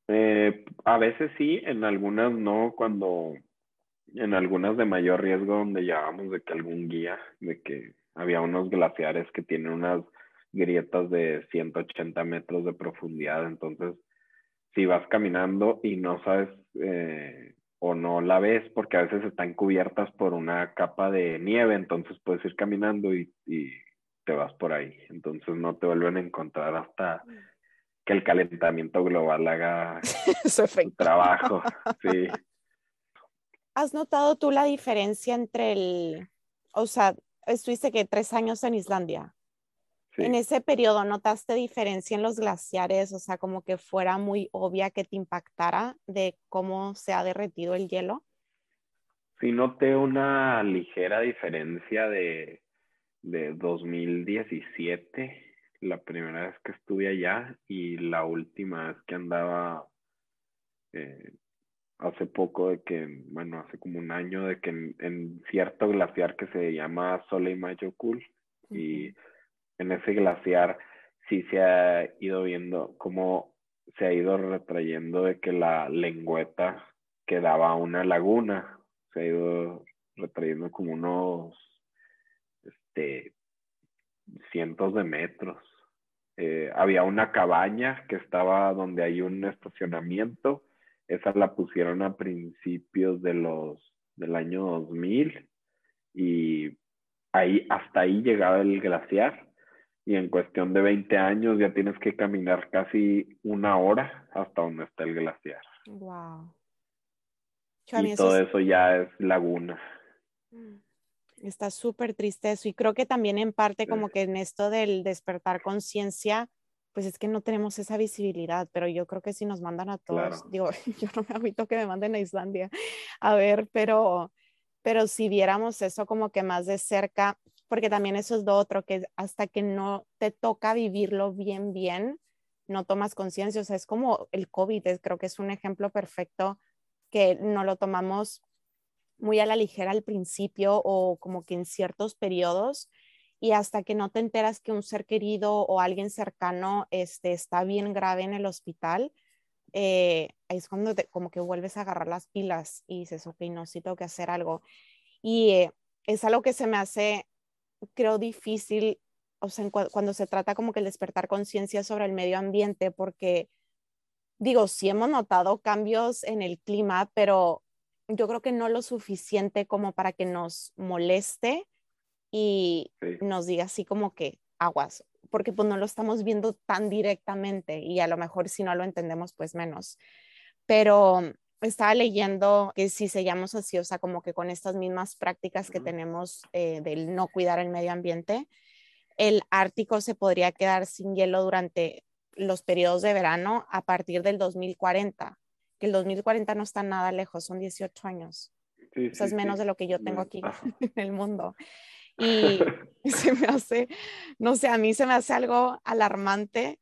Eh, a veces sí, en algunas no, cuando en algunas de mayor riesgo donde llevábamos de que algún guía, de que había unos glaciares que tienen unas grietas de 180 metros de profundidad, entonces si vas caminando y no sabes eh, o no la ves porque a veces están cubiertas por una capa de nieve, entonces puedes ir caminando y, y te vas por ahí, entonces no te vuelven a encontrar hasta que el calentamiento global haga [LAUGHS] su trabajo. Sí. ¿Has notado tú la diferencia entre el, o sea, estuviste que tres años en Islandia? En ese periodo, ¿notaste diferencia en los glaciares? O sea, como que fuera muy obvia que te impactara de cómo se ha derretido el hielo. Sí, noté una ligera diferencia de, de 2017 la primera vez que estuve allá y la última vez que andaba eh, hace poco de que, bueno, hace como un año de que en, cierto glaciar que se llama Soleimayokul y en ese glaciar sí se ha ido viendo cómo se ha ido retrayendo de que la lengüeta quedaba una laguna, se ha ido retrayendo como unos este, cientos de metros eh, había una cabaña que estaba donde hay un estacionamiento. Esa la pusieron a principios de los, del año 2000 y ahí, hasta ahí llegaba el glaciar y en cuestión de 20 años ya tienes que caminar casi una hora hasta donde está el glaciar. Wow. Y todo eso ya es laguna. Mm. Está súper triste eso y creo que también en parte como que en esto del despertar conciencia, pues es que no tenemos esa visibilidad, pero yo creo que si nos mandan a todos, digo, [LAUGHS] yo no me agüito que me manden a Islandia, a ver, pero, pero si viéramos eso como que más de cerca, porque también eso es lo otro, que hasta que no te toca vivirlo bien, bien, no tomas conciencia, o sea, es como el COVID, creo que es un ejemplo perfecto que no lo tomamos muy a la ligera al principio o como que en ciertos periodos y hasta que no te enteras que un ser querido o alguien cercano este, está bien grave en el hospital, eh, es cuando como que vuelves a agarrar las pilas y dices, ok, no, sí tengo que hacer algo. Y eh, es algo que se me hace, creo, difícil, o sea, cuando se trata como que el despertar conciencia sobre el medio ambiente, porque digo, sí hemos notado cambios en el clima, pero yo creo que no lo suficiente como para que nos moleste y nos diga así como que aguas, porque pues no lo estamos viendo tan directamente y a lo mejor si no lo entendemos pues menos. Pero estaba leyendo que si seguimos así, o sea, como que con estas mismas prácticas que tenemos eh, del no cuidar el medio ambiente, el Ártico se podría quedar sin hielo durante los periodos de verano a partir del 2040 que el 2040 no está nada lejos, son 18 años. Sí, o sea, es menos de lo que yo tengo aquí [LAUGHS] en el mundo. Y [LAUGHS] [LAUGHS] se me hace, no sé, a mí se me hace algo alarmante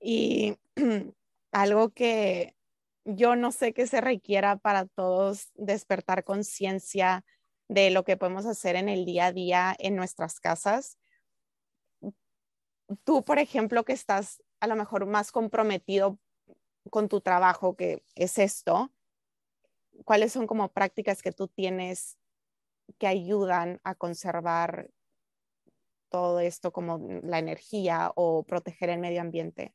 y [CLEARS THROAT] algo que yo no sé que se requiera para todos despertar conciencia de lo que podemos hacer en el día a día en nuestras casas. Tú, por ejemplo, que estás a lo mejor más comprometido con tu trabajo, que es esto, ¿cuáles son como prácticas que tú tienes que ayudan a conservar todo esto como la energía o proteger el medio ambiente?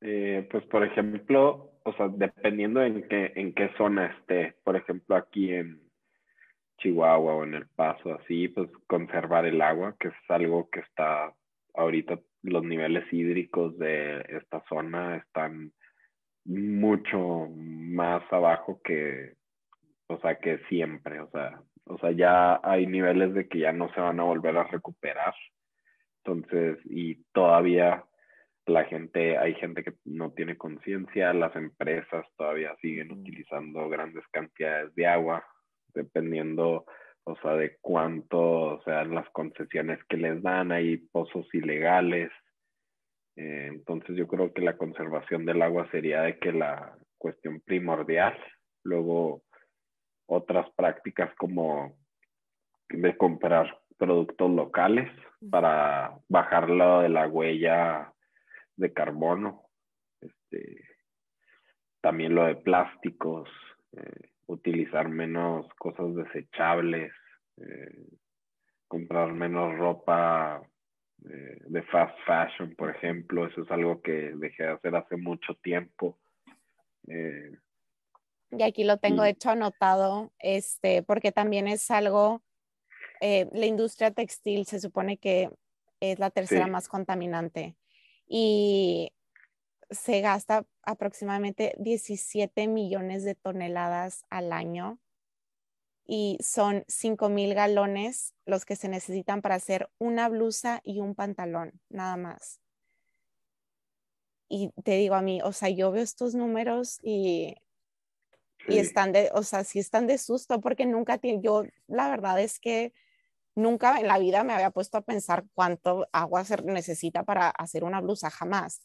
Eh, pues por ejemplo, o sea, dependiendo en qué, en qué zona esté, por ejemplo aquí en Chihuahua o en El Paso, así, pues conservar el agua, que es algo que está ahorita los niveles hídricos de esta zona están mucho más abajo que, o sea, que siempre, o sea, o sea, ya hay niveles de que ya no se van a volver a recuperar. Entonces, y todavía la gente, hay gente que no tiene conciencia, las empresas todavía siguen utilizando grandes cantidades de agua, dependiendo o sea, de cuánto, sean las concesiones que les dan, hay pozos ilegales. Eh, entonces yo creo que la conservación del agua sería de que la cuestión primordial. Luego otras prácticas como de comprar productos locales para bajarlo de la huella de carbono. Este, también lo de plásticos, eh, utilizar menos cosas desechables, eh, comprar menos ropa eh, de fast fashion, por ejemplo, eso es algo que dejé de hacer hace mucho tiempo. Y aquí lo tengo de hecho anotado, este, porque también es algo, la industria textil se supone que es la tercera más contaminante y se gasta aproximadamente 17 millones de toneladas al año y son 5 mil galones los que se necesitan para hacer una blusa y un pantalón, nada más. Y te digo a mí, o sea, yo veo estos números y, y están de, o sea, sí están de susto porque nunca, yo la verdad es que nunca en la vida me había puesto a pensar cuánto agua se necesita para hacer una blusa, jamás.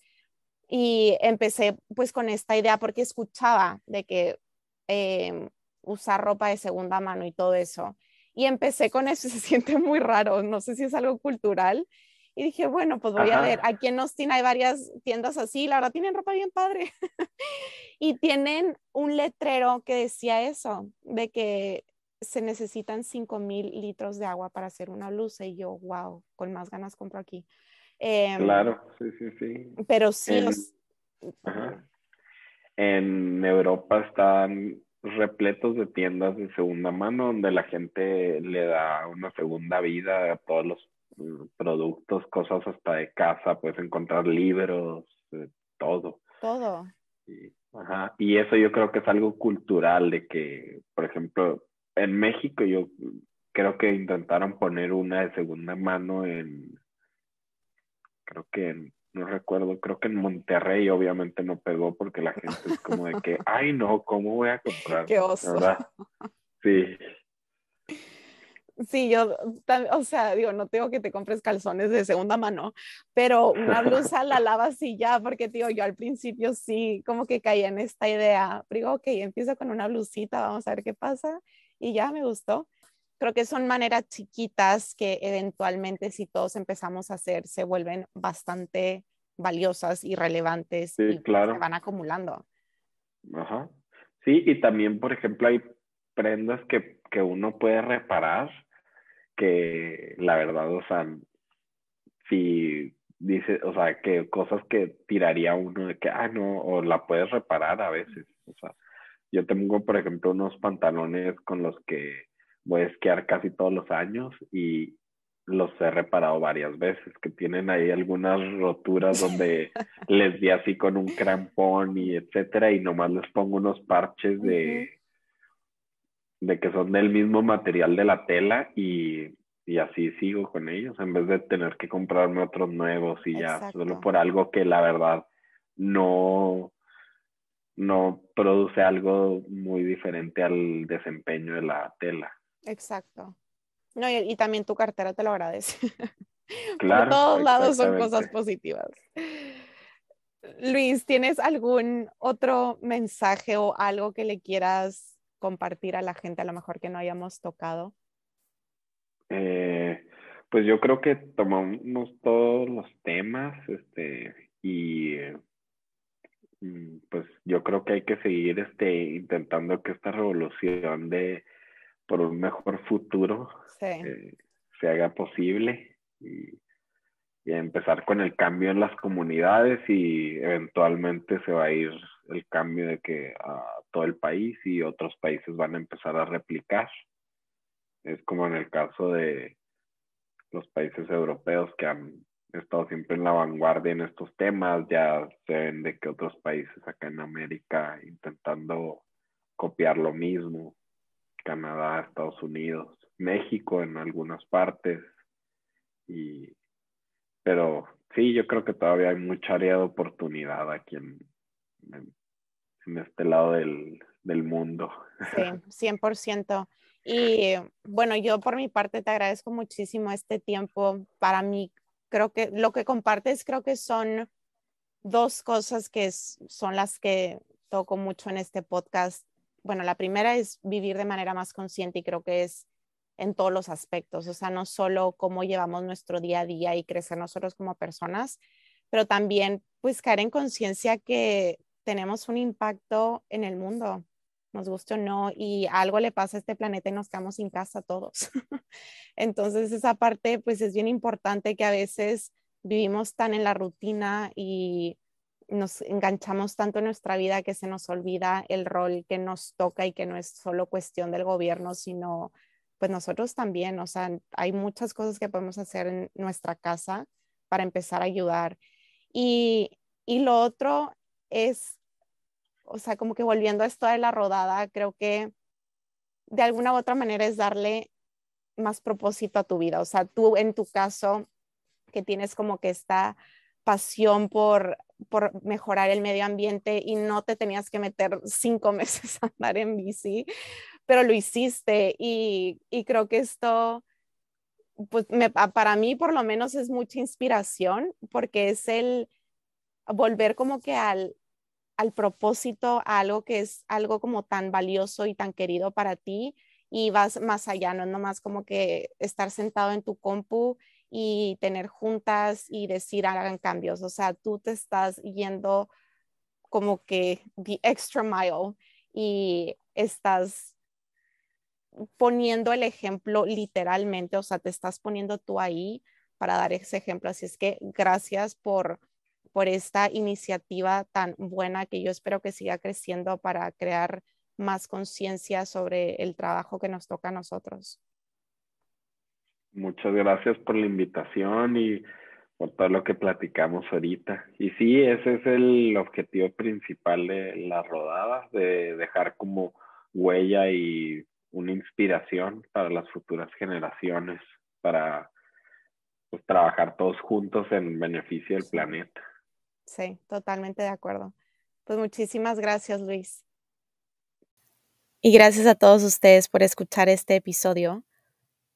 Y empecé pues con esta idea porque escuchaba de que em, usar ropa de segunda mano y todo eso. Y empecé con eso, [LAUGHS] se siente muy raro, no sé si es algo cultural. Y dije, bueno, pues voy a ver, aquí en Austin hay varias tiendas así, la verdad tienen ropa bien padre. [LAUGHS] y tienen un letrero que decía eso, de que se necesitan 5 mil litros de agua para hacer una blusa y yo, wow, con más ganas compro aquí. Em, claro, sí, sí, sí. Pero sí. En, en Europa están repletos de tiendas de segunda mano donde la gente le da una segunda vida a todos los productos, cosas hasta de casa, puedes encontrar libros, eh, todo. Todo. ajá. y eso yo creo que es algo cultural de que, por ejemplo, en México yo creo que intentaron poner una de segunda mano en, creo que no recuerdo, creo que en Monterrey obviamente no pegó porque la gente es como de que, [LAUGHS] ay no, ¿cómo voy a comprar? Qué oso. Sí. Sí, yo, o sea, digo, no tengo que te compres calzones de segunda mano, pero una [LAUGHS] blusa la lavas y ya, porque, tío, yo al principio sí, como que caí en esta idea, digo, ok, empiezo con una blusita, vamos a ver qué pasa, y ya me gustó. Creo que son maneras chiquitas que eventualmente si todos empezamos a hacer se vuelven bastante valiosas y relevantes y claro. se van acumulando. Ajá. Sí, y también, por ejemplo, hay prendas que, que uno puede reparar que la verdad, o sea, si dice, o sea, que cosas que tiraría uno de que, ah, no, o la puedes reparar a veces, o sea, yo tengo, por ejemplo, unos pantalones con los que voy a esquiar casi todos los años y los he reparado varias veces, que tienen ahí algunas roturas donde [LAUGHS] les di así con un crampón y etcétera, y nomás les pongo unos parches de, de que son del mismo material de la tela y, y, así sigo con ellos, en vez de tener que comprarme otros nuevos y ya, solo por algo que la verdad no, no produce algo muy diferente al desempeño de la tela. Exacto. No, y, también tu cartera te lo agradece. [LAUGHS] Claro. Por todos lados son cosas positivas. Luis, ¿tienes algún otro mensaje o algo que le quieras compartir a la gente, a lo mejor que no hayamos tocado? Eh, pues yo creo que tomamos todos los temas, este, y Mm, pues yo creo que hay que seguir este, intentando que esta revolución de por un mejor futuro eh, se haga posible y, y, empezar con el cambio en las comunidades y eventualmente se va a ir el cambio de que a todo el país y otros países van a empezar a replicar. Es como en el caso de los países europeos que han estado siempre en la vanguardia en estos temas, ya se ven de que otros países acá en América intentando copiar lo mismo, Canadá, Estados Unidos, México en algunas partes, y, pero sí, yo creo que todavía hay mucha área de oportunidad aquí en, en, este lado del, del mundo. Sí, [LAUGHS] 100%. Y bueno, yo por mi parte te agradezco muchísimo este tiempo. Para mí creo que lo que compartes creo que son dos cosas que son las que toco mucho en este podcast. Bueno, la primera es vivir de manera más consciente y creo que es en todos los aspectos, o sea, no solo cómo llevamos nuestro día a día y crecer nosotros como personas, pero también pues caer en conciencia que tenemos un impacto en el mundo, nos guste o no, y algo le pasa a este planeta y nos quedamos sin casa todos. [LAUGHS] Entonces esa parte pues es bien importante que a veces vivimos tan en la rutina y nos enganchamos tanto en nuestra vida que se nos olvida el rol que nos toca y que no es solo cuestión del gobierno, sino pues nosotros también, o sea, hay muchas cosas que podemos hacer en nuestra casa para empezar a ayudar. Y, y lo otro es, o sea, como que volviendo a esto de la rodada, creo que de alguna u otra manera es darle más propósito a tu vida. O sea, tú en tu caso, que tienes como que esta pasión por, por mejorar el medio ambiente y no te tenías que meter [LAUGHS] cinco meses a andar en bici, pero lo hiciste y, y creo que esto, pues me, para mí por lo menos es mucha inspiración porque es el volver como que al, al propósito, a algo que es algo como tan valioso y tan querido para ti y vas más allá, no es nomás como que estar sentado en tu compu y tener juntas y decir hagan cambios. O sea, tú te estás yendo como que the extra mile y estás poniendo el ejemplo literalmente, o sea, te estás poniendo tú ahí para dar ese ejemplo. Así es que gracias por, por esta iniciativa tan buena que yo espero que siga creciendo para crear más conciencia sobre el trabajo que nos toca a nosotros. Muchas gracias por la invitación y por todo lo que platicamos ahorita. Y sí, ese es el objetivo principal de la rodada, de dejar como huella y una inspiración para las futuras generaciones, para pues, trabajar todos juntos en beneficio del planeta. Sí, totalmente de acuerdo. Pues muchísimas gracias, Luis. Y gracias a todos ustedes por escuchar este episodio.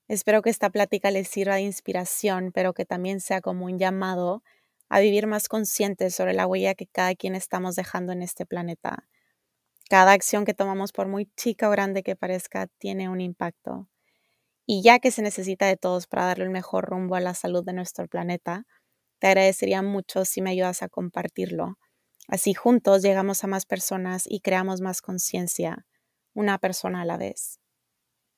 Espero que esta plática les sirva de inspiración, pero que también sea como un llamado a vivir más conscientes sobre la huella que cada quien estamos dejando en este planeta. Cada acción que tomamos, por muy chica o grande que parezca, tiene un impacto. Y ya que se necesita de todos para darle el mejor rumbo a la salud de nuestro planeta, te agradecería mucho si me ayudas a compartirlo. Así juntos llegamos a más personas y creamos más conciencia, una persona a la vez.